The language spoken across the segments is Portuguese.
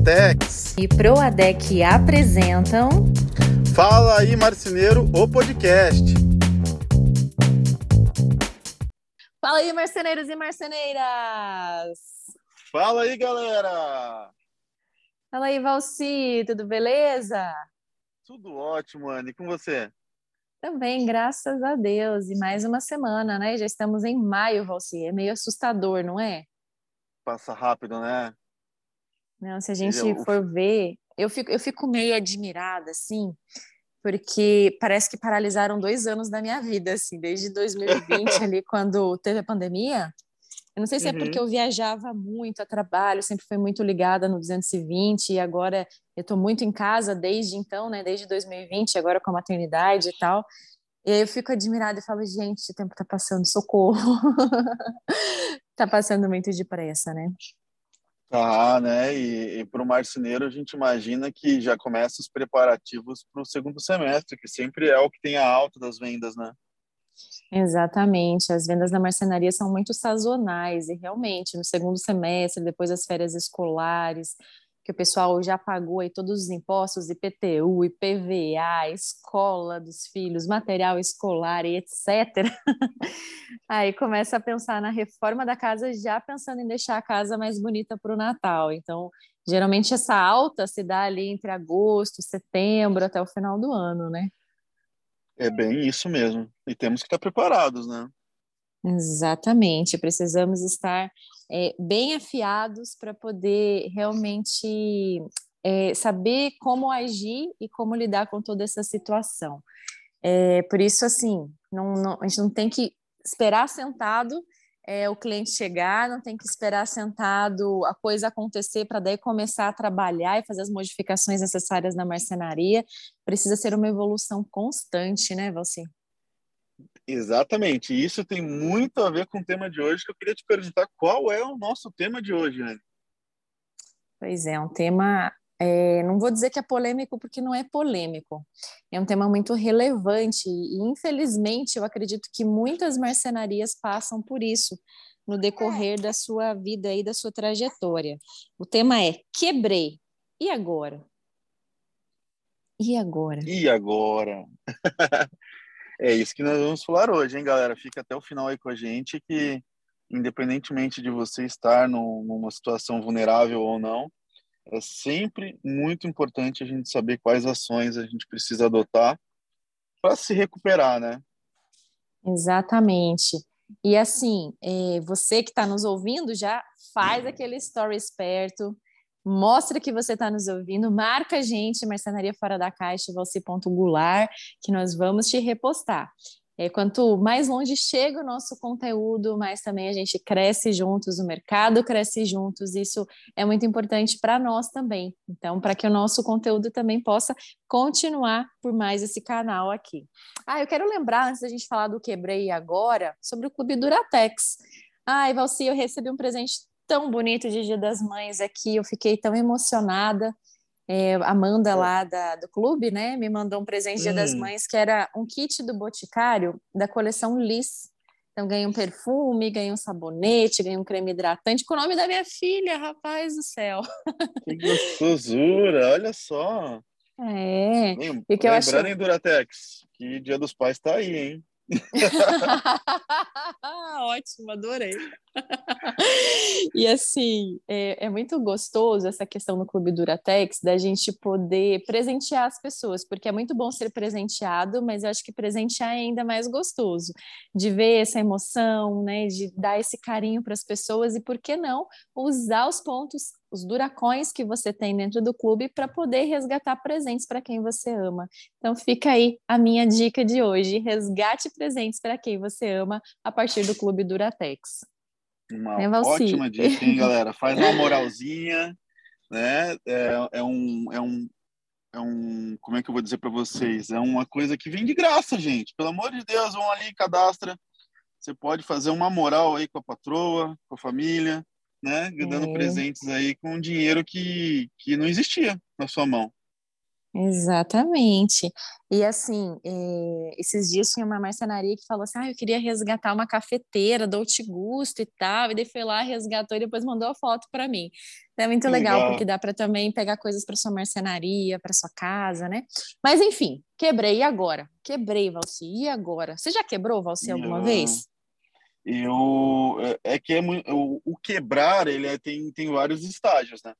Duratex e Proadec apresentam Fala aí Marceneiro, o podcast. Fala aí marceneiros e marceneiras. Fala aí galera. Fala aí Valci, tudo beleza? Tudo ótimo, Anne, e com você? Também, graças a Deus. E mais uma semana, né? Já estamos em maio, Valci. É meio assustador, não é? Passa rápido, né? Não, se a gente eu... for ver, eu fico, eu fico meio admirada, assim, porque parece que paralisaram dois anos da minha vida, assim, desde 2020, ali, quando teve a pandemia. Eu não sei se uhum. é porque uhum. eu viajava muito a trabalho, sempre fui muito ligada no 220, e agora eu estou muito em casa desde então, né, desde 2020, agora com a maternidade e tal. E aí eu fico admirada e falo, gente, o tempo está passando, socorro. Está passando muito depressa, né? Tá, né? E, e para o marceneiro, a gente imagina que já começa os preparativos para o segundo semestre, que sempre é o que tem a alta das vendas, né? Exatamente, as vendas da marcenaria são muito sazonais e realmente no segundo semestre, depois das férias escolares, que o pessoal já pagou aí todos os impostos, IPTU, IPVA, escola dos filhos, material escolar e etc. aí começa a pensar na reforma da casa, já pensando em deixar a casa mais bonita para o Natal. Então, geralmente essa alta se dá ali entre agosto, setembro, até o final do ano, né? É bem isso mesmo. E temos que estar preparados, né? Exatamente, precisamos estar é, bem afiados para poder realmente é, saber como agir e como lidar com toda essa situação. É, por isso, assim, não, não, a gente não tem que esperar sentado é, o cliente chegar, não tem que esperar sentado a coisa acontecer para daí começar a trabalhar e fazer as modificações necessárias na marcenaria. Precisa ser uma evolução constante, né, Valci? Exatamente. Isso tem muito a ver com o tema de hoje, que eu queria te perguntar qual é o nosso tema de hoje, Anne. Pois é, um tema. É, não vou dizer que é polêmico, porque não é polêmico. É um tema muito relevante e, infelizmente, eu acredito que muitas marcenarias passam por isso no decorrer da sua vida e da sua trajetória. O tema é quebrei. E agora? E agora? E agora? É isso que nós vamos falar hoje, hein, galera? Fica até o final aí com a gente que, independentemente de você estar no, numa situação vulnerável ou não, é sempre muito importante a gente saber quais ações a gente precisa adotar para se recuperar, né? Exatamente. E assim, é, você que está nos ouvindo já faz aquele story esperto, Mostra que você está nos ouvindo, marca a gente, Marcenaria Fora da Caixa, Valci.gular, que nós vamos te repostar. É, quanto mais longe chega o nosso conteúdo, mais também a gente cresce juntos, o mercado cresce juntos, isso é muito importante para nós também. Então, para que o nosso conteúdo também possa continuar por mais esse canal aqui. Ah, eu quero lembrar, antes da gente falar do Quebrei agora, sobre o Clube Duratex. Ai, Valci, eu recebi um presente tão bonito de Dia das Mães aqui, eu fiquei tão emocionada. É, Amanda lá da, do clube, né, me mandou um presente Dia das hum. Mães que era um kit do Boticário da coleção Liz. Então ganhei um perfume, ganhei um sabonete, ganhei um creme hidratante com o nome da minha filha, rapaz do céu. Que gostosura, olha só. É. e que eu Duratex, que Dia dos Pais está aí, hein? Ótimo, adorei. e assim, é, é, muito gostoso essa questão no Clube Duratex da gente poder presentear as pessoas, porque é muito bom ser presenteado, mas eu acho que presentear é ainda mais gostoso, de ver essa emoção, né, de dar esse carinho para as pessoas e por que não usar os pontos os duracões que você tem dentro do clube para poder resgatar presentes para quem você ama. Então fica aí a minha dica de hoje: resgate presentes para quem você ama a partir do Clube Duratex. Uma é, ótima dica, hein, galera? Faz uma moralzinha, né? É, é, um, é um é um, como é que eu vou dizer para vocês? É uma coisa que vem de graça, gente. Pelo amor de Deus, vão ali, cadastra. Você pode fazer uma moral aí com a patroa, com a família, né? Dando é. presentes aí com dinheiro que, que não existia na sua mão. Exatamente. E assim, é, esses dias tinha uma marcenaria que falou assim: ah, eu queria resgatar uma cafeteira do Gusto e tal, e daí foi lá, resgatou e depois mandou a foto para mim. Então, é muito legal, legal, porque dá para também pegar coisas para sua marcenaria, para sua casa, né? Mas enfim, quebrei e agora? Quebrei, Valci, e agora? Você já quebrou, Valci, alguma eu, vez? Eu é, é que é muito, o, o quebrar ele é, tem, tem vários estágios, né?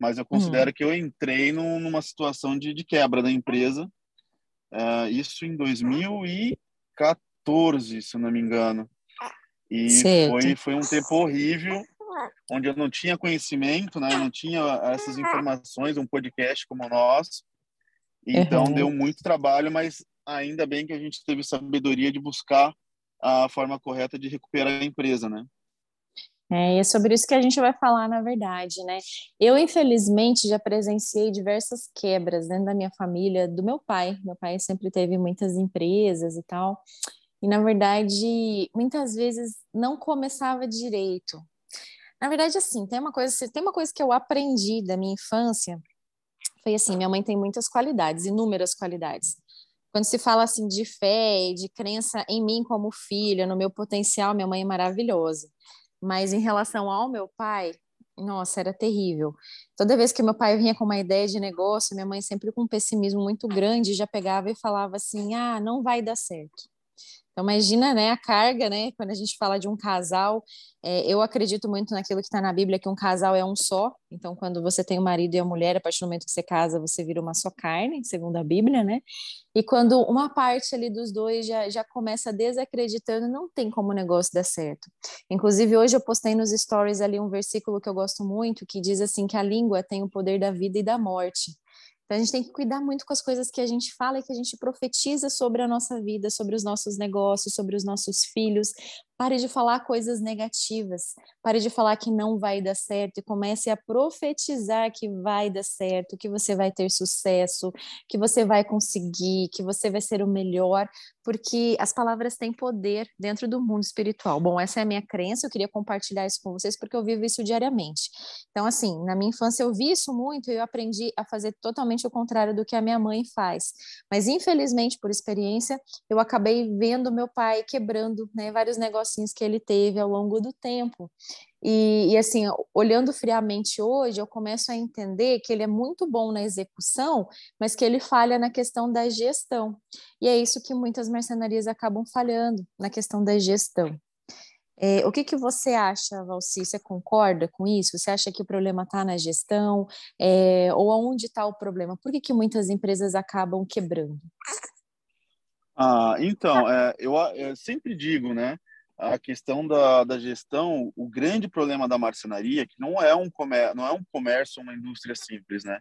mas eu considero uhum. que eu entrei no, numa situação de, de, quebra da empresa. Uh, isso em 2014, se não me engano. E foi, foi um tempo horrível, onde eu não tinha conhecimento, né? Eu não tinha essas informações, um podcast como o nosso. Então uhum. deu muito trabalho, mas ainda bem que a gente teve sabedoria de buscar a forma correta de recuperar a empresa, né? É, e é sobre isso que a gente vai falar, na verdade, né? Eu, infelizmente, já presenciei diversas quebras dentro da minha família, do meu pai. Meu pai sempre teve muitas empresas e tal. E, na verdade, muitas vezes não começava direito. Na verdade, assim, tem uma coisa, tem uma coisa que eu aprendi da minha infância, foi assim, minha mãe tem muitas qualidades, inúmeras qualidades. Quando se fala assim de fé, de crença em mim como filha, no meu potencial, minha mãe é maravilhosa. Mas em relação ao meu pai, nossa, era terrível. Toda vez que meu pai vinha com uma ideia de negócio, minha mãe sempre com um pessimismo muito grande já pegava e falava assim: "Ah, não vai dar certo". Então, imagina, né, a carga, né, quando a gente fala de um casal, é, eu acredito muito naquilo que está na Bíblia, que um casal é um só. Então, quando você tem o marido e a mulher, a partir do momento que você casa, você vira uma só carne, segundo a Bíblia, né? E quando uma parte ali dos dois já, já começa desacreditando, não tem como o negócio dar certo. Inclusive, hoje eu postei nos stories ali um versículo que eu gosto muito, que diz assim que a língua tem o poder da vida e da morte. Então, a gente tem que cuidar muito com as coisas que a gente fala e que a gente profetiza sobre a nossa vida, sobre os nossos negócios, sobre os nossos filhos, Pare de falar coisas negativas. Pare de falar que não vai dar certo e comece a profetizar que vai dar certo, que você vai ter sucesso, que você vai conseguir, que você vai ser o melhor, porque as palavras têm poder dentro do mundo espiritual. Bom, essa é a minha crença, eu queria compartilhar isso com vocês porque eu vivo isso diariamente. Então, assim, na minha infância eu vi isso muito e eu aprendi a fazer totalmente o contrário do que a minha mãe faz. Mas, infelizmente, por experiência, eu acabei vendo meu pai quebrando né, vários negócios negocinhos que ele teve ao longo do tempo. E, e, assim, olhando friamente hoje, eu começo a entender que ele é muito bom na execução, mas que ele falha na questão da gestão. E é isso que muitas mercenarias acabam falhando, na questão da gestão. É, o que, que você acha, Valci? Você concorda com isso? Você acha que o problema está na gestão? É, ou onde está o problema? Por que, que muitas empresas acabam quebrando? Ah, então, é, eu, eu sempre digo, né? A questão da, da gestão, o grande problema da marcenaria, é que não é um comércio, não é um comércio, uma indústria simples, né?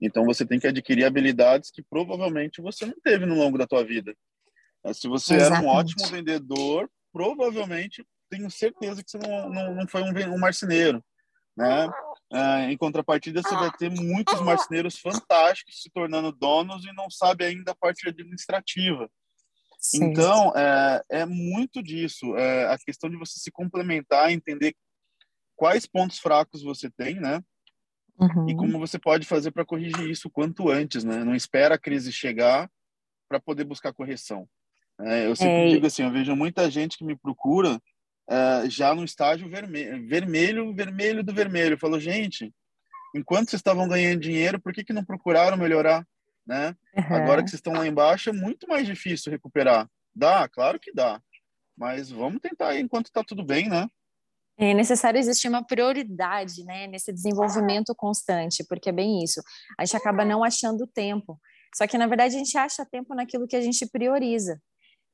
Então você tem que adquirir habilidades que provavelmente você não teve no longo da tua vida. É, se você Exatamente. era um ótimo vendedor, provavelmente tenho certeza que você não, não, não foi um, um marceneiro, né? É, em contrapartida, você vai ter muitos marceneiros fantásticos se tornando donos e não sabe ainda a parte administrativa. Então, é, é muito disso. É a questão de você se complementar, entender quais pontos fracos você tem, né? Uhum. E como você pode fazer para corrigir isso quanto antes, né? Não espera a crise chegar para poder buscar correção. É, eu sempre é. digo assim, eu vejo muita gente que me procura é, já no estágio vermelho, vermelho, vermelho do vermelho. Eu falo, gente, enquanto vocês estavam ganhando dinheiro, por que, que não procuraram melhorar? Né? Uhum. Agora que vocês estão lá embaixo, é muito mais difícil recuperar. Dá, claro que dá. Mas vamos tentar aí enquanto está tudo bem, né? É necessário existir uma prioridade, né, nesse desenvolvimento constante, porque é bem isso. A gente acaba não achando tempo. Só que, na verdade, a gente acha tempo naquilo que a gente prioriza.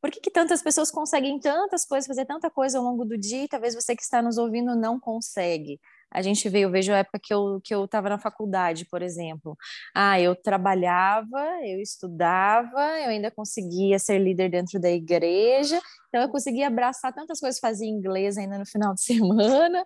Por que, que tantas pessoas conseguem tantas coisas, fazer tanta coisa ao longo do dia e talvez você que está nos ouvindo não consegue? A gente vê, eu vejo a época que eu que eu estava na faculdade, por exemplo. Ah, eu trabalhava, eu estudava, eu ainda conseguia ser líder dentro da igreja, então eu conseguia abraçar tantas coisas, fazia inglês ainda no final de semana.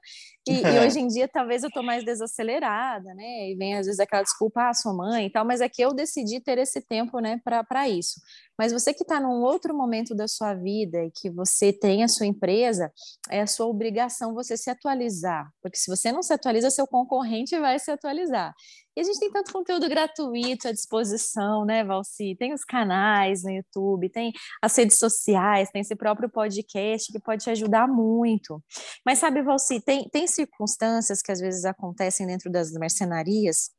E, e hoje em dia talvez eu estou mais desacelerada, né? E vem às vezes aquela desculpa, ah, sua mãe e tal, mas é que eu decidi ter esse tempo, né, para isso. Mas você que está num outro momento da sua vida e que você tem a sua empresa, é a sua obrigação você se atualizar, porque se você não se atualiza, seu concorrente vai se atualizar. E a gente tem tanto conteúdo gratuito à disposição, né, Valci? Tem os canais no YouTube, tem as redes sociais, tem esse próprio podcast que pode te ajudar muito. Mas sabe, Valci, tem, tem circunstâncias que às vezes acontecem dentro das mercenarias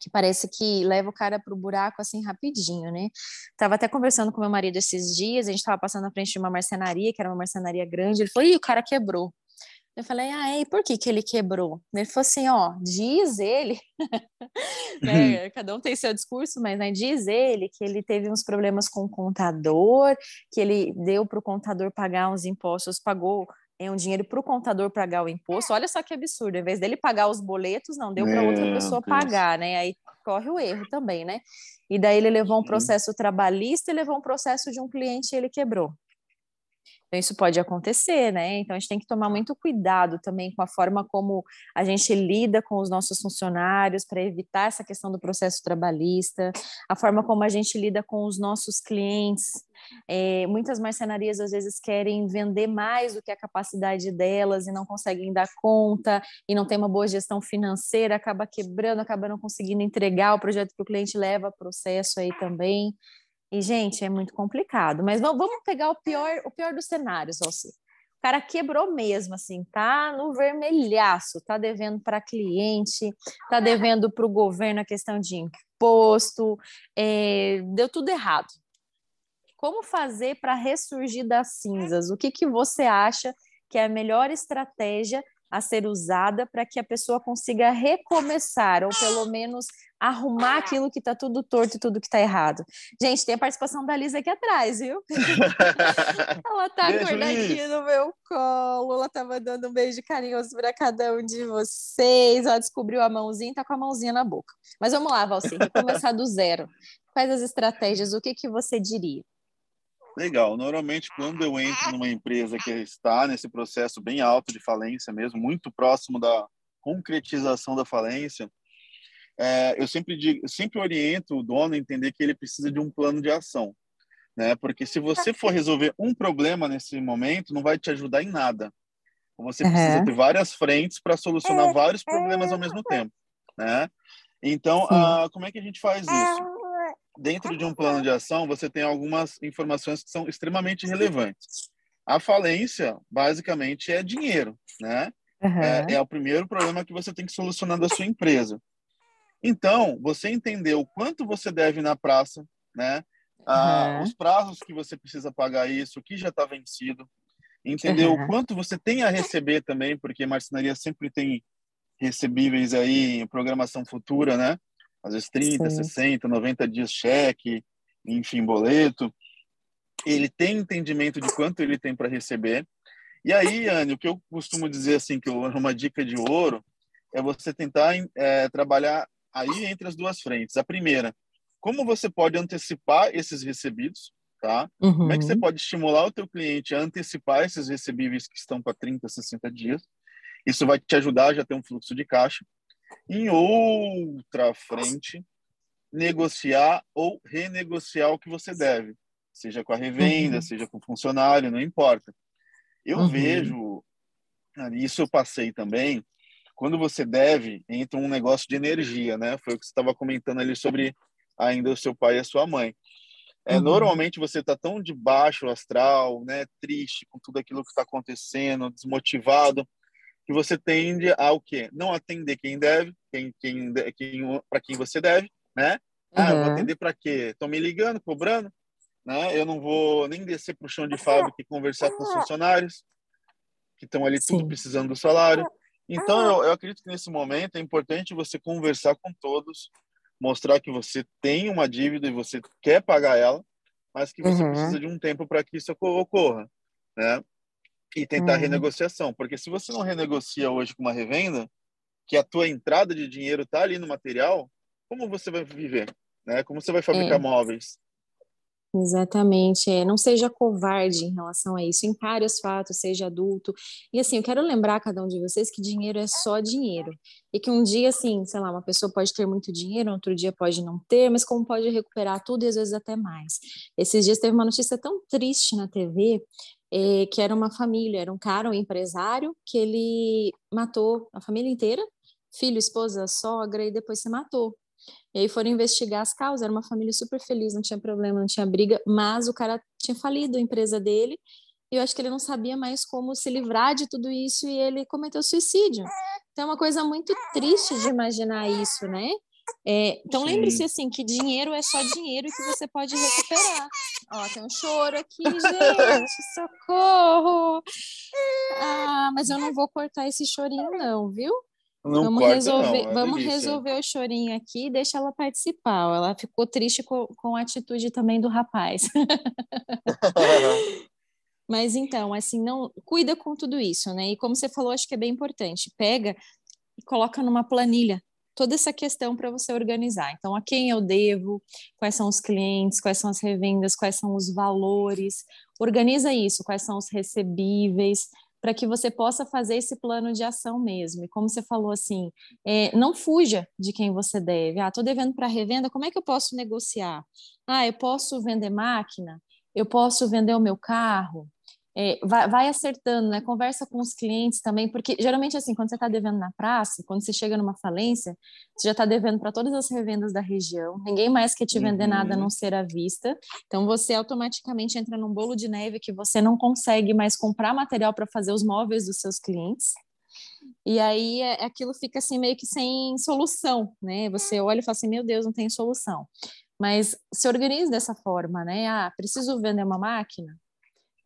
que parece que leva o cara para o buraco assim rapidinho, né? Tava até conversando com meu marido esses dias, a gente tava passando na frente de uma marcenaria, que era uma marcenaria grande, ele falou, ih, o cara quebrou. Eu falei, ah, e por que que ele quebrou? Ele falou assim, ó, diz ele, né, cada um tem seu discurso, mas né, diz ele que ele teve uns problemas com o contador, que ele deu para o contador pagar uns impostos, pagou é um dinheiro para o contador pagar o imposto. Olha só que absurdo, em vez dele pagar os boletos, não deu para outra pessoa pagar, né? Aí corre o erro também, né? E daí ele levou um processo trabalhista e levou um processo de um cliente e ele quebrou. Então, isso pode acontecer, né? Então, a gente tem que tomar muito cuidado também com a forma como a gente lida com os nossos funcionários para evitar essa questão do processo trabalhista, a forma como a gente lida com os nossos clientes. É, muitas marcenarias às vezes querem vender mais do que a capacidade delas e não conseguem dar conta e não tem uma boa gestão financeira, acaba quebrando, acaba não conseguindo entregar o projeto que o cliente leva processo aí também. E, gente, é muito complicado. Mas vamos pegar o pior, o pior dos cenários, Alci. O cara quebrou mesmo, assim, tá no vermelhaço, tá devendo para cliente, tá devendo para o governo a questão de imposto, é, deu tudo errado. Como fazer para ressurgir das cinzas? O que, que você acha que é a melhor estratégia a ser usada para que a pessoa consiga recomeçar, ou pelo menos arrumar aquilo que está tudo torto e tudo que está errado. Gente, tem a participação da Lisa aqui atrás, viu? ela está acordadinha no meu colo, ela está mandando um beijo carinhoso para cada um de vocês. Ela descobriu a mãozinha e está com a mãozinha na boca. Mas vamos lá, Valci, começar do zero. Quais as estratégias? O que, que você diria? Legal. Normalmente, quando eu entro numa empresa que está nesse processo bem alto de falência mesmo, muito próximo da concretização da falência, é, eu sempre digo, eu sempre oriento o dono a entender que ele precisa de um plano de ação, né? Porque se você for resolver um problema nesse momento, não vai te ajudar em nada. Você precisa uhum. ter várias frentes para solucionar vários problemas ao mesmo tempo, né? Então, ah, como é que a gente faz isso? Dentro de um plano de ação, você tem algumas informações que são extremamente relevantes. A falência, basicamente, é dinheiro, né? Uhum. É, é, o primeiro problema que você tem que solucionar da sua empresa. Então, você entender o quanto você deve na praça, né? Ah, uhum. Os prazos que você precisa pagar isso, o que já está vencido. Entender uhum. o quanto você tem a receber também, porque marcenaria sempre tem recebíveis aí em programação futura, né? Às vezes 30, Sim. 60, 90 dias cheque, enfim, boleto. Ele tem entendimento de quanto ele tem para receber. E aí, Anne, o que eu costumo dizer assim, que uma dica de ouro, é você tentar é, trabalhar aí entre as duas frentes. A primeira, como você pode antecipar esses recebidos, tá? Uhum. Como é que você uhum. pode estimular o teu cliente a antecipar esses recebíveis que estão para 30, 60 dias? Isso vai te ajudar a já ter um fluxo de caixa. Em outra frente, negociar ou renegociar o que você deve, seja com a revenda, uhum. seja com o funcionário, não importa. Eu uhum. vejo, isso eu passei também, quando você deve, entra um negócio de energia, né? Foi o que você estava comentando ali sobre ainda o seu pai e a sua mãe. É, uhum. Normalmente você está tão de baixo astral, né, triste com tudo aquilo que está acontecendo, desmotivado, que você tende a o quê? Não atender quem deve, quem, quem, quem para quem você deve, né? Ah, uhum. eu vou atender para quê? Estão me ligando, cobrando, né? Eu não vou nem descer para o chão de fábrica e conversar com os funcionários que estão ali Sim. tudo precisando do salário. Então, eu, eu acredito que nesse momento é importante você conversar com todos, mostrar que você tem uma dívida e você quer pagar ela, mas que você uhum. precisa de um tempo para que isso ocorra, né? E tentar uhum. renegociação, porque se você não renegocia hoje com uma revenda, que a tua entrada de dinheiro está ali no material, como você vai viver, né? Como você vai fabricar é. móveis? Exatamente, é, não seja covarde em relação a isso, encare os fatos, seja adulto. E assim, eu quero lembrar a cada um de vocês que dinheiro é só dinheiro. E que um dia, assim, sei lá, uma pessoa pode ter muito dinheiro, outro dia pode não ter, mas como pode recuperar tudo e às vezes até mais. Esses dias teve uma notícia tão triste na TV é, que era uma família, era um cara, um empresário, que ele matou a família inteira filho, esposa, sogra, e depois se matou. E aí foram investigar as causas, era uma família super feliz, não tinha problema, não tinha briga, mas o cara tinha falido a empresa dele, e eu acho que ele não sabia mais como se livrar de tudo isso, e ele cometeu suicídio. Então é uma coisa muito triste de imaginar isso, né? É, então lembre-se assim que dinheiro é só dinheiro que você pode recuperar. Ó, tem um choro aqui, gente, socorro! Ah, mas eu não vou cortar esse chorinho não, viu? Não vamos corta, resolver, não, é vamos delícia. resolver o chorinho aqui e deixa ela participar. Ela ficou triste com, com a atitude também do rapaz. Mas então, assim, não cuida com tudo isso, né? E como você falou, acho que é bem importante. Pega e coloca numa planilha toda essa questão para você organizar. Então, a quem eu devo, quais são os clientes, quais são as revendas, quais são os valores. Organiza isso, quais são os recebíveis, para que você possa fazer esse plano de ação mesmo. E como você falou assim, é, não fuja de quem você deve. Ah, estou devendo para revenda, como é que eu posso negociar? Ah, eu posso vender máquina? Eu posso vender o meu carro? É, vai, vai, acertando, né? Conversa com os clientes também, porque geralmente assim, quando você está devendo na praça, quando você chega numa falência, você já está devendo para todas as revendas da região, ninguém mais quer te vender uhum. nada a não ser à vista, então você automaticamente entra num bolo de neve que você não consegue mais comprar material para fazer os móveis dos seus clientes. E aí é, aquilo fica assim meio que sem solução, né? Você olha e fala assim, meu Deus, não tem solução. Mas se organize dessa forma, né? Ah, preciso vender uma máquina?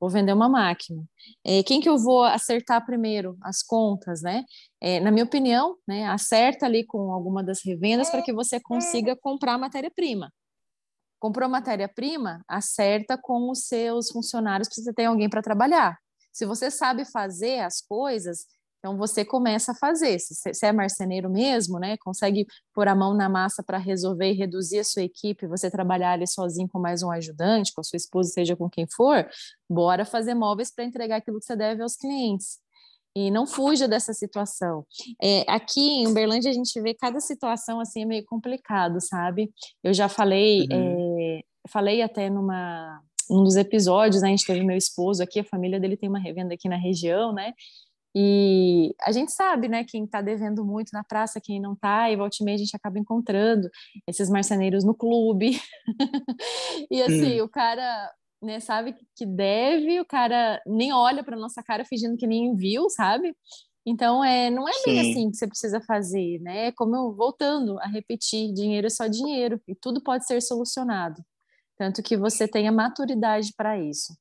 Vou vender uma máquina. É, quem que eu vou acertar primeiro? As contas, né? É, na minha opinião, né, acerta ali com alguma das revendas para que você consiga comprar matéria-prima. Comprou matéria-prima, acerta com os seus funcionários, precisa ter alguém para trabalhar. Se você sabe fazer as coisas, então você começa a fazer. Se você é marceneiro mesmo, né, consegue pôr a mão na massa para resolver e reduzir a sua equipe, você trabalhar ali sozinho com mais um ajudante, com a sua esposa, seja com quem for, bora fazer móveis para entregar aquilo que você deve aos clientes. E não fuja dessa situação. É, aqui em Uberlândia a gente vê cada situação assim é meio complicado, sabe? Eu já falei, uhum. é, falei até numa um dos episódios, né, a gente teve meu esposo aqui, a família dele tem uma revenda aqui na região, né? E a gente sabe, né, quem está devendo muito na praça, quem não está, e volta e meia a gente acaba encontrando esses marceneiros no clube. e assim, hum. o cara, né, sabe que deve, o cara nem olha para nossa cara fingindo que nem viu, sabe? Então, é, não é bem Sim. assim que você precisa fazer, né? É como eu, voltando a repetir, dinheiro é só dinheiro e tudo pode ser solucionado. Tanto que você tenha maturidade para isso.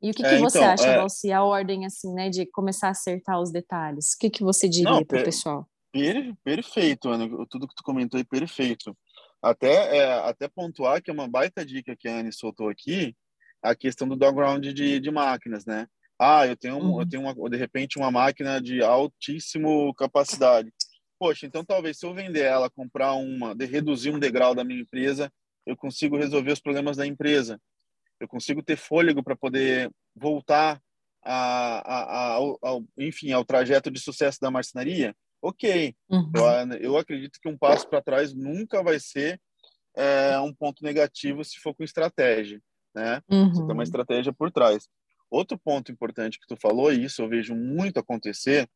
E o que, é, que você então, acha, é... Valci, a ordem assim, né, de começar a acertar os detalhes? O que, que você diria para o pessoal? Per, perfeito, Ana, tudo que tu comentou é perfeito. Até, é, até pontuar que é uma baita dica que a Anne soltou aqui, a questão do background de, de máquinas, né? Ah, eu tenho, uhum. eu tenho uma, de repente uma máquina de altíssimo capacidade. Poxa, então talvez se eu vender ela, comprar uma, de reduzir um degrau da minha empresa, eu consigo resolver os problemas da empresa eu consigo ter fôlego para poder voltar a, a, a, ao, enfim, ao trajeto de sucesso da marcenaria, ok. Uhum. Eu, eu, acredito que um passo para trás nunca vai ser é, um ponto negativo se for com estratégia, né? Uhum. Você tem uma estratégia por trás. Outro ponto importante que tu falou, e isso eu vejo muito acontecer,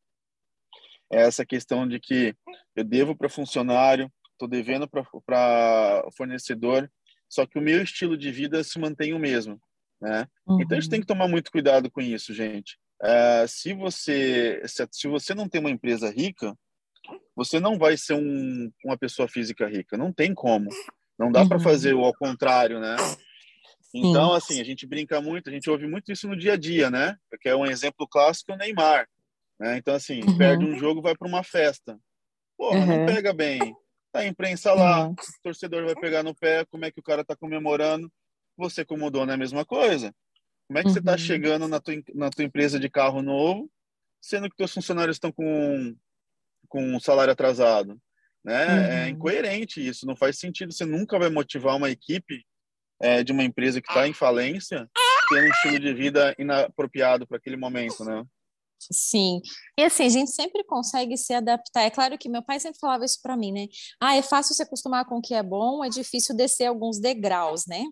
é essa questão de que eu devo para funcionário, estou devendo para fornecedor, só que o meu estilo de vida se mantém o mesmo, né? Uhum. Então a gente tem que tomar muito cuidado com isso, gente. Uh, se você se, se, você não tem uma empresa rica, você não vai ser um, uma pessoa física rica. Não tem como. Não dá uhum. para fazer o ao contrário, né? Então, Sim. assim, a gente brinca muito, a gente ouve muito isso no dia a dia, né? Porque é um exemplo clássico é o Neymar. Né? Então, assim, uhum. perde um jogo, vai para uma festa. Pô, não uhum. pega bem. Tá a imprensa lá, uhum. o torcedor vai pegar no pé, como é que o cara tá comemorando. Você, como dono, é a mesma coisa. Como é que uhum. você tá uhum. chegando na tua, na tua empresa de carro novo, sendo que teus funcionários estão com, com um salário atrasado? Né? É uhum. É incoerente isso, não faz sentido. Você nunca vai motivar uma equipe é, de uma empresa que está em falência tendo um estilo de vida inapropriado para aquele momento, né? Sim. E assim, a gente sempre consegue se adaptar. É claro que meu pai sempre falava isso para mim, né? Ah, é fácil se acostumar com o que é bom, é difícil descer alguns degraus, né?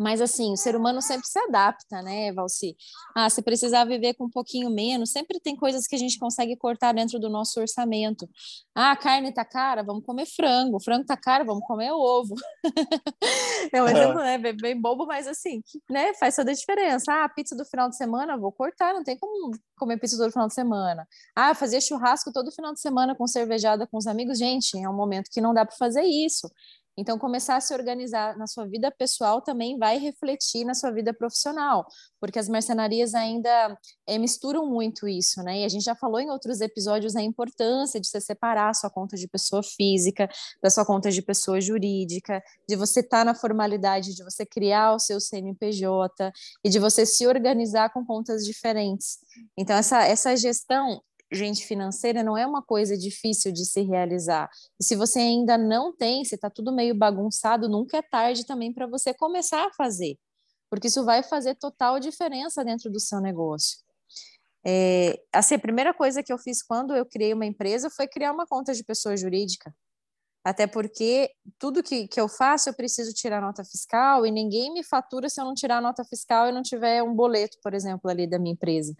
Mas assim, o ser humano sempre se adapta, né, Valci? Ah, se precisar viver com um pouquinho menos, sempre tem coisas que a gente consegue cortar dentro do nosso orçamento. Ah, a carne tá cara, vamos comer frango. O frango tá caro, vamos comer ovo. é um exemplo, né, bem, bem bobo, mas assim, né, faz toda a diferença. Ah, pizza do final de semana, vou cortar, não tem como comer pizza todo final de semana. Ah, fazer churrasco todo final de semana com cervejada com os amigos. Gente, é um momento que não dá para fazer isso. Então, começar a se organizar na sua vida pessoal também vai refletir na sua vida profissional, porque as mercenarias ainda é, misturam muito isso, né? E a gente já falou em outros episódios a importância de você separar a sua conta de pessoa física da sua conta de pessoa jurídica, de você estar tá na formalidade, de você criar o seu CNPJ e de você se organizar com contas diferentes. Então, essa, essa gestão gente financeira não é uma coisa difícil de se realizar. E se você ainda não tem, se está tudo meio bagunçado, nunca é tarde também para você começar a fazer, porque isso vai fazer total diferença dentro do seu negócio. É, assim, a primeira coisa que eu fiz quando eu criei uma empresa foi criar uma conta de pessoa jurídica. Até porque tudo que, que eu faço eu preciso tirar nota fiscal e ninguém me fatura se eu não tirar nota fiscal e não tiver um boleto, por exemplo, ali da minha empresa.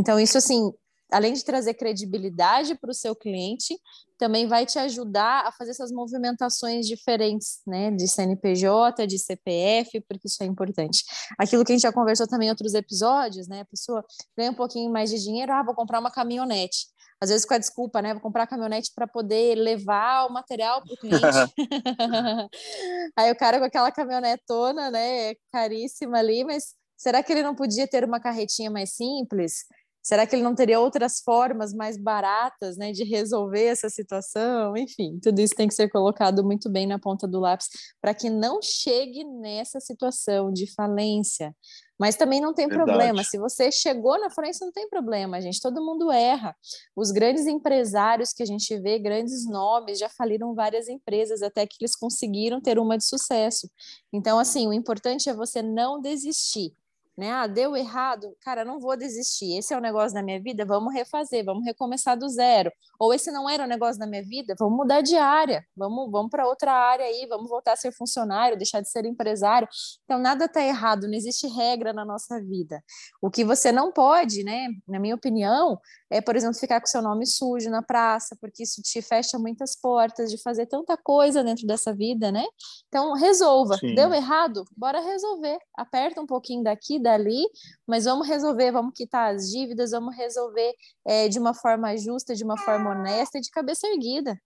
Então, isso assim, além de trazer credibilidade para o seu cliente, também vai te ajudar a fazer essas movimentações diferentes, né, de CNPJ, de CPF, porque isso é importante. Aquilo que a gente já conversou também em outros episódios, né, a pessoa ganha um pouquinho mais de dinheiro, ah, vou comprar uma caminhonete. Às vezes com a desculpa, né, vou comprar a caminhonete para poder levar o material para o cliente. Aí o cara com aquela caminhonetona, né, caríssima ali, mas será que ele não podia ter uma carretinha mais simples? Será que ele não teria outras formas mais baratas né, de resolver essa situação? Enfim, tudo isso tem que ser colocado muito bem na ponta do lápis para que não chegue nessa situação de falência. Mas também não tem Verdade. problema. Se você chegou na falência, não tem problema, gente. Todo mundo erra. Os grandes empresários que a gente vê, grandes nomes, já faliram várias empresas até que eles conseguiram ter uma de sucesso. Então, assim, o importante é você não desistir né? Ah, deu errado, cara, não vou desistir. Esse é o negócio da minha vida, vamos refazer, vamos recomeçar do zero. Ou esse não era o negócio da minha vida, vamos mudar de área, vamos, vamos para outra área aí, vamos voltar a ser funcionário, deixar de ser empresário. Então nada está errado, não existe regra na nossa vida. O que você não pode, né, na minha opinião, é, por exemplo, ficar com seu nome sujo na praça, porque isso te fecha muitas portas de fazer tanta coisa dentro dessa vida, né? Então resolva. Sim. Deu errado? Bora resolver. Aperta um pouquinho daqui, dali, mas vamos resolver, vamos quitar as dívidas, vamos resolver é, de uma forma justa, de uma forma honesta de cabeça erguida.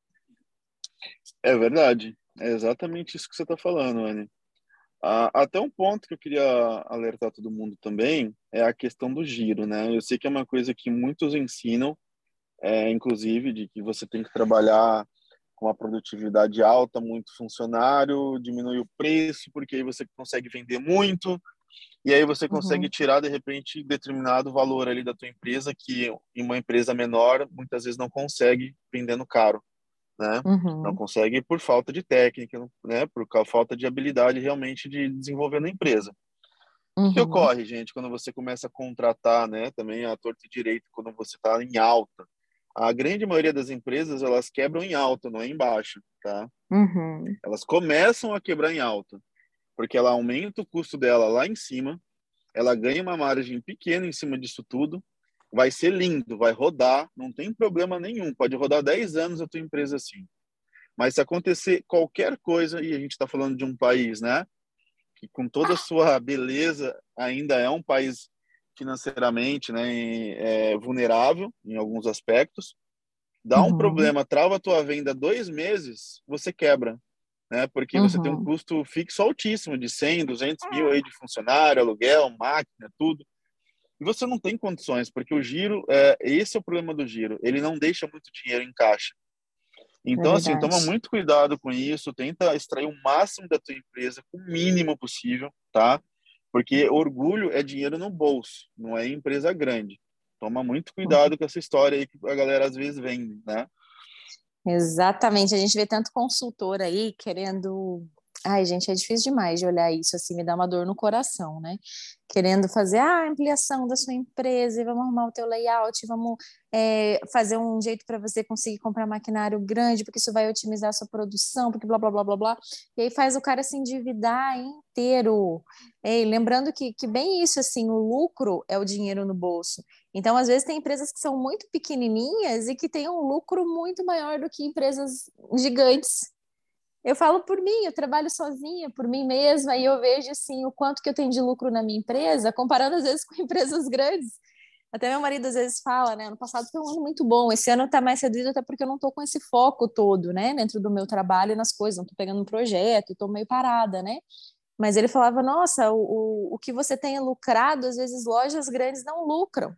É verdade, é exatamente isso que você está falando, Anne. Até um ponto que eu queria alertar todo mundo também é a questão do giro, né? Eu sei que é uma coisa que muitos ensinam, é, inclusive, de que você tem que trabalhar com a produtividade alta, muito funcionário, diminui o preço, porque aí você consegue vender muito, e aí você consegue uhum. tirar de repente determinado valor ali da tua empresa que em uma empresa menor muitas vezes não consegue vendendo caro, né? Uhum. Não consegue por falta de técnica, né? Por falta de habilidade realmente de desenvolver na empresa. Uhum. O que uhum. ocorre, gente, quando você começa a contratar, né? Também a torta direito quando você está em alta. A grande maioria das empresas elas quebram em alta, não é em baixa, tá? Uhum. Elas começam a quebrar em alta porque ela aumenta o custo dela lá em cima, ela ganha uma margem pequena em cima disso tudo, vai ser lindo, vai rodar, não tem problema nenhum, pode rodar 10 anos a tua empresa assim. Mas se acontecer qualquer coisa, e a gente está falando de um país, né, que com toda a sua beleza ainda é um país financeiramente né, é, vulnerável em alguns aspectos, dá um uhum. problema, trava a tua venda dois meses, você quebra né? Porque uhum. você tem um uhum. custo fixo altíssimo de 100, 200 mil aí de funcionário, aluguel, máquina, tudo. E você não tem condições, porque o giro, é, esse é o problema do giro, ele não deixa muito dinheiro em caixa. Então, é assim, toma muito cuidado com isso, tenta extrair o máximo da tua empresa com o mínimo possível, tá? Porque orgulho é dinheiro no bolso, não é empresa grande. Toma muito cuidado com essa história aí que a galera às vezes vende, né? Exatamente, a gente vê tanto consultor aí querendo Ai, gente, é difícil demais de olhar isso assim, me dá uma dor no coração, né? Querendo fazer ah, a ampliação da sua empresa e vamos arrumar o teu layout, vamos é, fazer um jeito para você conseguir comprar maquinário grande, porque isso vai otimizar a sua produção, porque blá blá blá blá blá. E aí faz o cara se endividar inteiro. É, lembrando que, que bem isso, assim, o lucro é o dinheiro no bolso. Então, às vezes, tem empresas que são muito pequenininhas e que têm um lucro muito maior do que empresas gigantes eu falo por mim, eu trabalho sozinha, por mim mesma, e eu vejo assim o quanto que eu tenho de lucro na minha empresa, comparando às vezes com empresas grandes. Até meu marido às vezes fala, né? Ano passado foi um ano muito bom, esse ano está mais reduzido até porque eu não estou com esse foco todo, né? Dentro do meu trabalho e nas coisas, não estou pegando um projeto, estou meio parada, né? Mas ele falava, nossa, o, o, o que você tem lucrado, às vezes lojas grandes não lucram.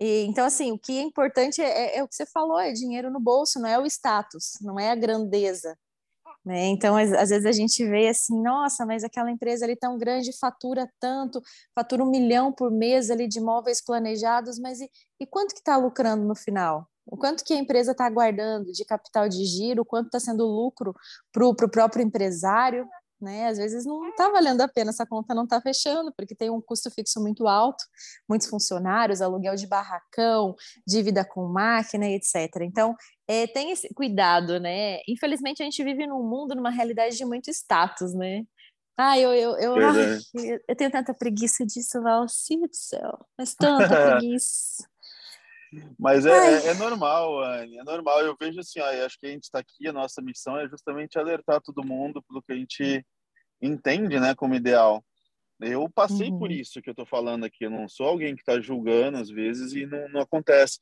E, então, assim, o que é importante é, é, é o que você falou, é dinheiro no bolso, não é o status, não é a grandeza. Né? Então, às, vezes a gente vê assim, nossa, mas aquela empresa ali tão grande fatura tanto, fatura um milhão por mês ali de imóveis planejados, mas e, e quanto que está lucrando no final? O quanto que a empresa está guardando de capital de giro, o quanto está sendo lucro para o próprio empresário? Né? Às vezes não está valendo a pena, essa conta não está fechando, porque tem um custo fixo muito alto, muitos funcionários, aluguel de barracão, dívida com máquina, etc. Então, é, tem esse cuidado, né? Infelizmente, a gente vive num mundo, numa realidade de muito status, né? Ah, eu, eu, eu, ai, eu tenho tanta preguiça disso, Valci do céu, mas tanta preguiça. Mas é, é, é, normal, Anne, é normal. Eu vejo assim, ó, acho que a gente está aqui, a nossa missão é justamente alertar todo mundo pelo que a gente entende né, como ideal. Eu passei uhum. por isso que eu estou falando aqui. Eu não sou alguém que está julgando às vezes e não, não acontece.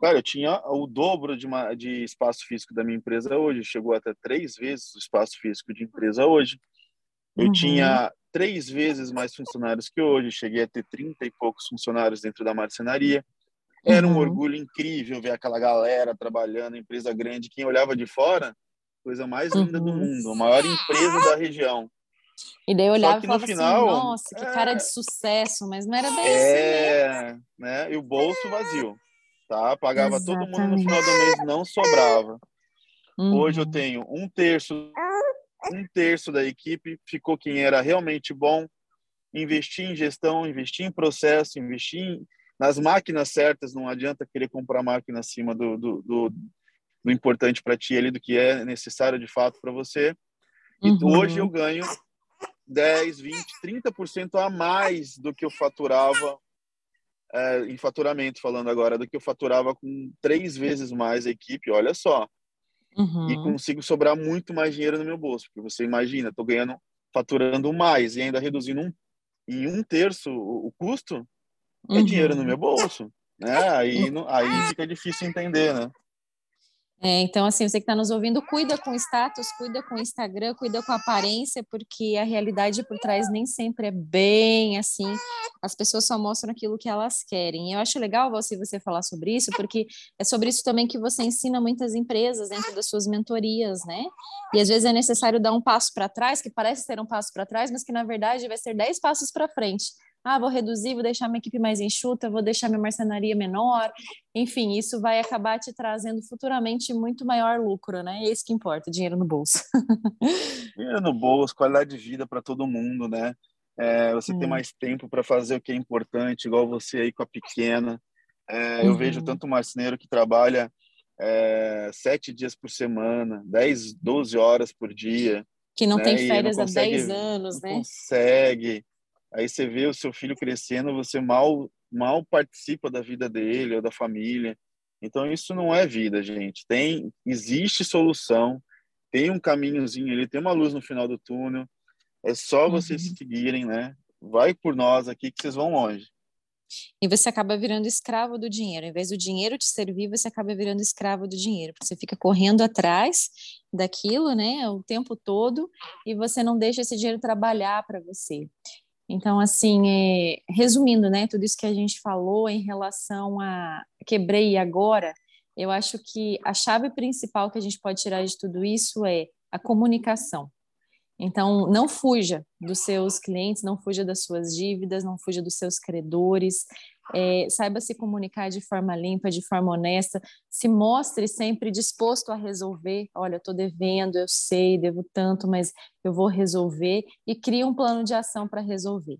Cara, eu tinha o dobro de, uma, de espaço físico da minha empresa hoje. Chegou até três vezes o espaço físico de empresa hoje. Eu uhum. tinha três vezes mais funcionários que hoje. Cheguei a ter trinta e poucos funcionários dentro da marcenaria. Era um uhum. orgulho incrível ver aquela galera trabalhando, empresa grande. Quem olhava de fora, coisa mais linda uhum. do mundo, a maior empresa da região. E daí eu olhava e falava assim, final, assim, nossa, que é... cara de sucesso, mas não era bem é, assim, né? né? E o bolso vazio, tá? Pagava Exatamente. todo mundo no final do mês, não sobrava. Uhum. Hoje eu uhum. tenho um terço, um terço da equipe ficou quem era realmente bom, investir em gestão, investir em processo, investir em nas máquinas certas, não adianta querer comprar máquina acima do, do, do, do importante para ti ali, do que é necessário de fato para você. E uhum. hoje eu ganho 10, 20, 30% a mais do que eu faturava é, em faturamento, falando agora, do que eu faturava com três vezes mais a equipe, olha só. Uhum. E consigo sobrar muito mais dinheiro no meu bolso, porque você imagina, estou ganhando, faturando mais e ainda reduzindo um, em um terço o, o custo, é dinheiro no uhum. meu bolso, né? Aí, aí fica difícil entender, né? É, então, assim, você que está nos ouvindo, cuida com o status, cuida com o Instagram, cuida com a aparência, porque a realidade por trás nem sempre é bem assim. As pessoas só mostram aquilo que elas querem. Eu acho legal você, você falar sobre isso, porque é sobre isso também que você ensina muitas empresas dentro das suas mentorias, né? E às vezes é necessário dar um passo para trás, que parece ser um passo para trás, mas que na verdade vai ser dez passos para frente ah, vou reduzir, vou deixar minha equipe mais enxuta, vou deixar minha marcenaria menor. Enfim, isso vai acabar te trazendo futuramente muito maior lucro, né? É isso que importa, dinheiro no bolso. dinheiro no bolso, qualidade de vida para todo mundo, né? É, você hum. ter mais tempo para fazer o que é importante, igual você aí com a pequena. É, eu uhum. vejo tanto marceneiro que trabalha é, sete dias por semana, 10, 12 horas por dia. Que não né? tem férias há 10 anos, né? Consegue. Aí você vê o seu filho crescendo, você mal mal participa da vida dele ou da família. Então isso não é vida, gente. Tem existe solução, tem um caminhozinho ali, tem uma luz no final do túnel. É só uhum. vocês seguirem, né? Vai por nós aqui que vocês vão longe. E você acaba virando escravo do dinheiro. Em vez do dinheiro te servir, você acaba virando escravo do dinheiro, porque você fica correndo atrás daquilo, né, o tempo todo, e você não deixa esse dinheiro trabalhar para você. Então, assim, é, resumindo, né, tudo isso que a gente falou em relação a quebrei agora, eu acho que a chave principal que a gente pode tirar de tudo isso é a comunicação. Então, não fuja dos seus clientes, não fuja das suas dívidas, não fuja dos seus credores. É, saiba se comunicar de forma limpa, de forma honesta. Se mostre sempre disposto a resolver. Olha, eu estou devendo, eu sei, devo tanto, mas eu vou resolver. E crie um plano de ação para resolver.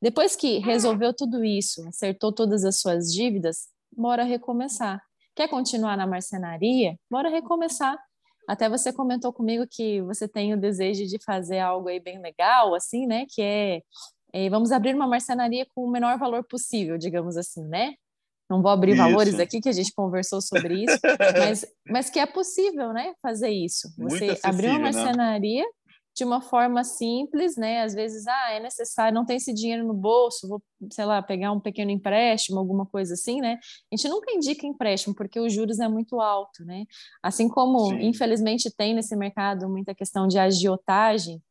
Depois que resolveu tudo isso, acertou todas as suas dívidas, bora recomeçar. Quer continuar na marcenaria? Bora recomeçar até você comentou comigo que você tem o desejo de fazer algo aí bem legal, assim, né? Que é, é vamos abrir uma marcenaria com o menor valor possível, digamos assim, né? Não vou abrir isso. valores aqui, que a gente conversou sobre isso, mas, mas que é possível, né? Fazer isso. Você abrir uma né? marcenaria né? De uma forma simples, né? Às vezes, ah, é necessário, não tem esse dinheiro no bolso, vou, sei lá, pegar um pequeno empréstimo, alguma coisa assim, né? A gente nunca indica empréstimo porque os juros é muito alto, né? Assim como, Sim. infelizmente, tem nesse mercado muita questão de agiotagem,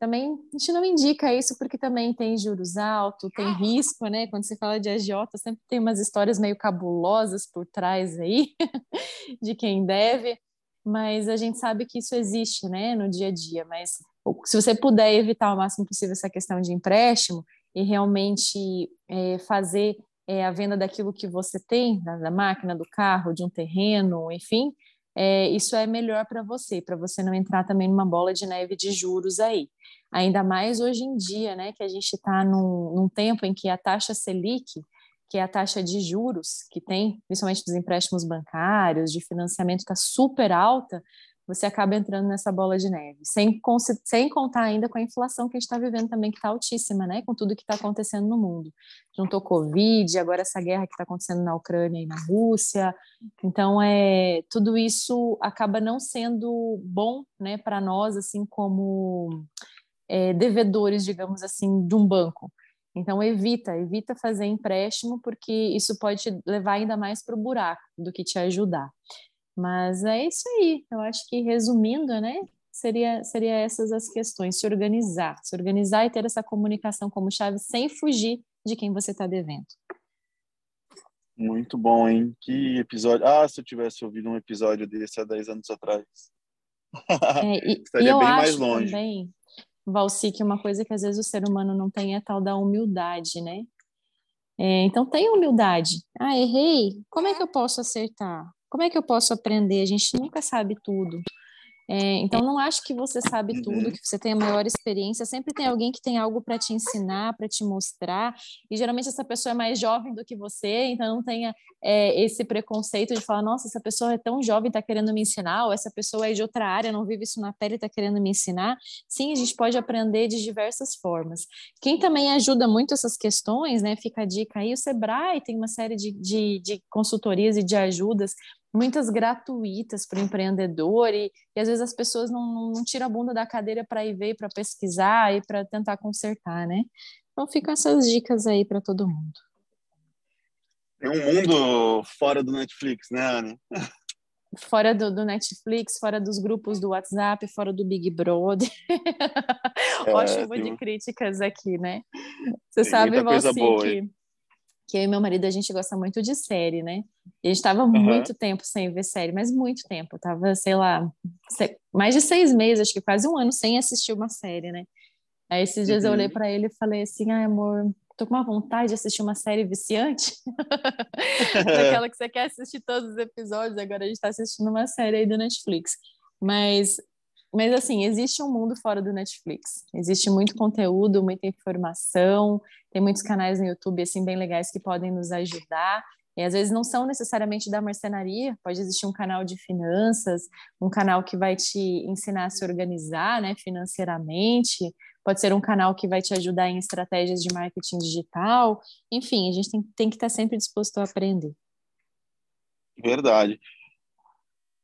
também a gente não indica isso porque também tem juros altos, tem risco, né? Quando você fala de agiota, sempre tem umas histórias meio cabulosas por trás aí de quem deve mas a gente sabe que isso existe, né, no dia a dia. Mas se você puder evitar o máximo possível essa questão de empréstimo e realmente é, fazer é, a venda daquilo que você tem, da, máquina, do carro, de um terreno, enfim, é, isso é melhor para você, para você não entrar também numa bola de neve de juros aí. Ainda mais hoje em dia, né, que a gente está num, num tempo em que a taxa Selic que é a taxa de juros que tem, principalmente dos empréstimos bancários, de financiamento, está super alta, você acaba entrando nessa bola de neve. Sem, sem contar ainda com a inflação que a gente está vivendo também, que está altíssima, né? Com tudo que está acontecendo no mundo. Juntou Covid, agora essa guerra que está acontecendo na Ucrânia e na Rússia. Então, é, tudo isso acaba não sendo bom né, para nós, assim, como é, devedores, digamos assim, de um banco. Então, evita, evita fazer empréstimo, porque isso pode te levar ainda mais para o buraco do que te ajudar. Mas é isso aí. Eu acho que, resumindo, né, seria, seria essas as questões. Se organizar, se organizar e ter essa comunicação como chave sem fugir de quem você está devendo. Muito bom, hein? Que episódio. Ah, se eu tivesse ouvido um episódio desse há 10 anos atrás. É, e, Estaria bem mais longe. Também, Valci, que uma coisa que às vezes o ser humano não tem é tal da humildade, né? É, então, tenha humildade. Ah, errei. Como é que eu posso acertar? Como é que eu posso aprender? A gente nunca sabe tudo. É, então, não acho que você sabe tudo, que você tem a maior experiência. Sempre tem alguém que tem algo para te ensinar, para te mostrar. E geralmente essa pessoa é mais jovem do que você, então não tenha é, esse preconceito de falar: nossa, essa pessoa é tão jovem, está querendo me ensinar, ou essa pessoa é de outra área, não vive isso na pele, está querendo me ensinar. Sim, a gente pode aprender de diversas formas. Quem também ajuda muito essas questões, né? Fica a dica aí: o Sebrae tem uma série de, de, de consultorias e de ajudas muitas gratuitas para o empreendedor e, e, às vezes as pessoas não, não, não tiram a bunda da cadeira para ir ver, para pesquisar e para tentar consertar, né? Então ficam essas dicas aí para todo mundo. Tem um mundo fora do Netflix, né, Ana? Fora do, do, Netflix, fora dos grupos do WhatsApp, fora do Big Brother. É, Ó, chuva de críticas aqui, né? Você sabe, Valci, que que eu e meu marido a gente gosta muito de série, né? E a gente tava uhum. muito tempo sem ver série, mas muito tempo. tava, sei lá, mais de seis meses, acho que quase um ano sem assistir uma série, né? Aí esses dias uhum. eu olhei uhum. para ele e falei assim: ai, amor, tô com uma vontade de assistir uma série viciante. Daquela que você quer assistir todos os episódios, agora a gente tá assistindo uma série aí do Netflix. Mas mas assim, existe um mundo fora do Netflix. Existe muito conteúdo, muita informação, tem muitos canais no YouTube assim bem legais que podem nos ajudar. E às vezes não são necessariamente da marcenaria, pode existir um canal de finanças, um canal que vai te ensinar a se organizar, né, financeiramente, pode ser um canal que vai te ajudar em estratégias de marketing digital. Enfim, a gente tem, tem que estar sempre disposto a aprender. Verdade.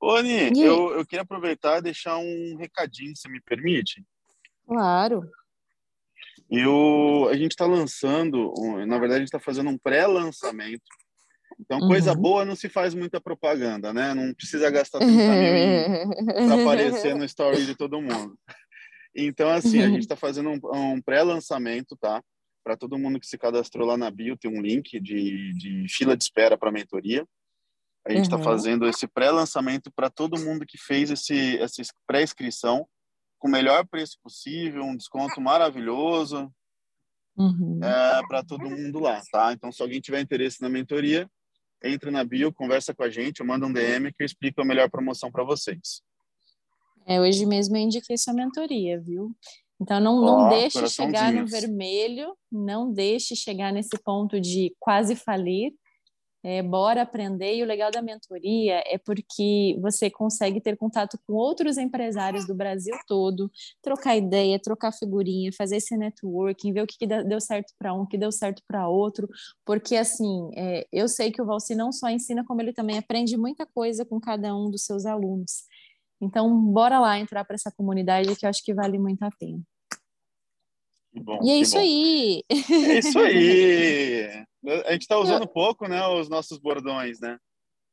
Ô, Ani, eu, eu queria aproveitar e deixar um recadinho, se me permite? Claro. Eu, a gente está lançando, na verdade, a gente está fazendo um pré-lançamento. Então, coisa uhum. boa não se faz muita propaganda, né? Não precisa gastar 30 mil para aparecer no story de todo mundo. Então, assim, a gente está fazendo um, um pré-lançamento, tá? Para todo mundo que se cadastrou lá na bio, tem um link de, de fila de espera para mentoria. A gente está uhum. fazendo esse pré-lançamento para todo mundo que fez esse, essa pré-inscrição com o melhor preço possível, um desconto maravilhoso uhum. é, para todo mundo lá, tá? Então, se alguém tiver interesse na mentoria, entra na bio, conversa com a gente, manda um DM que eu explico a melhor promoção para vocês. É, hoje mesmo eu indiquei sua mentoria, viu? Então não, não oh, deixe chegar no vermelho, não deixe chegar nesse ponto de quase falir. É, bora aprender. E o legal da mentoria é porque você consegue ter contato com outros empresários do Brasil todo, trocar ideia, trocar figurinha, fazer esse networking, ver o que, que deu certo para um, o que deu certo para outro. Porque, assim, é, eu sei que o Valci não só ensina, como ele também aprende muita coisa com cada um dos seus alunos. Então, bora lá entrar para essa comunidade que eu acho que vale muito a pena. Bom, e é isso bom. aí. É isso aí. A gente está usando eu... pouco, né, os nossos bordões, né?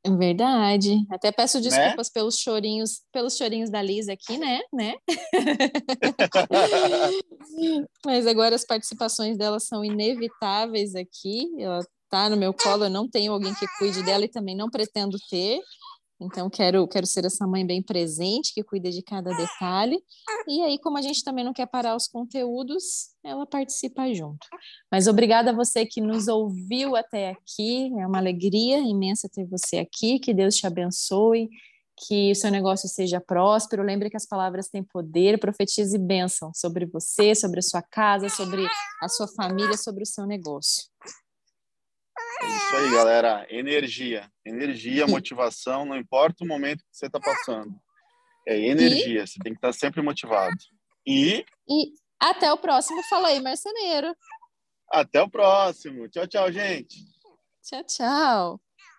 É verdade. Até peço né? desculpas né? pelos chorinhos, pelos chorinhos da Lisa aqui, né? né? Mas agora as participações dela são inevitáveis aqui. Ela tá no meu colo, eu não tenho alguém que cuide dela e também não pretendo ter. Então, quero, quero ser essa mãe bem presente, que cuida de cada detalhe. E aí, como a gente também não quer parar os conteúdos, ela participa junto. Mas obrigada a você que nos ouviu até aqui. É uma alegria imensa ter você aqui. Que Deus te abençoe, que o seu negócio seja próspero. Lembre que as palavras têm poder. Profetize bênção sobre você, sobre a sua casa, sobre a sua família, sobre o seu negócio. É isso aí, galera. Energia. Energia, motivação, não importa o momento que você está passando. É energia, e... você tem que estar tá sempre motivado. E... e até o próximo Fala aí, Marceneiro. Até o próximo. Tchau, tchau, gente. Tchau, tchau.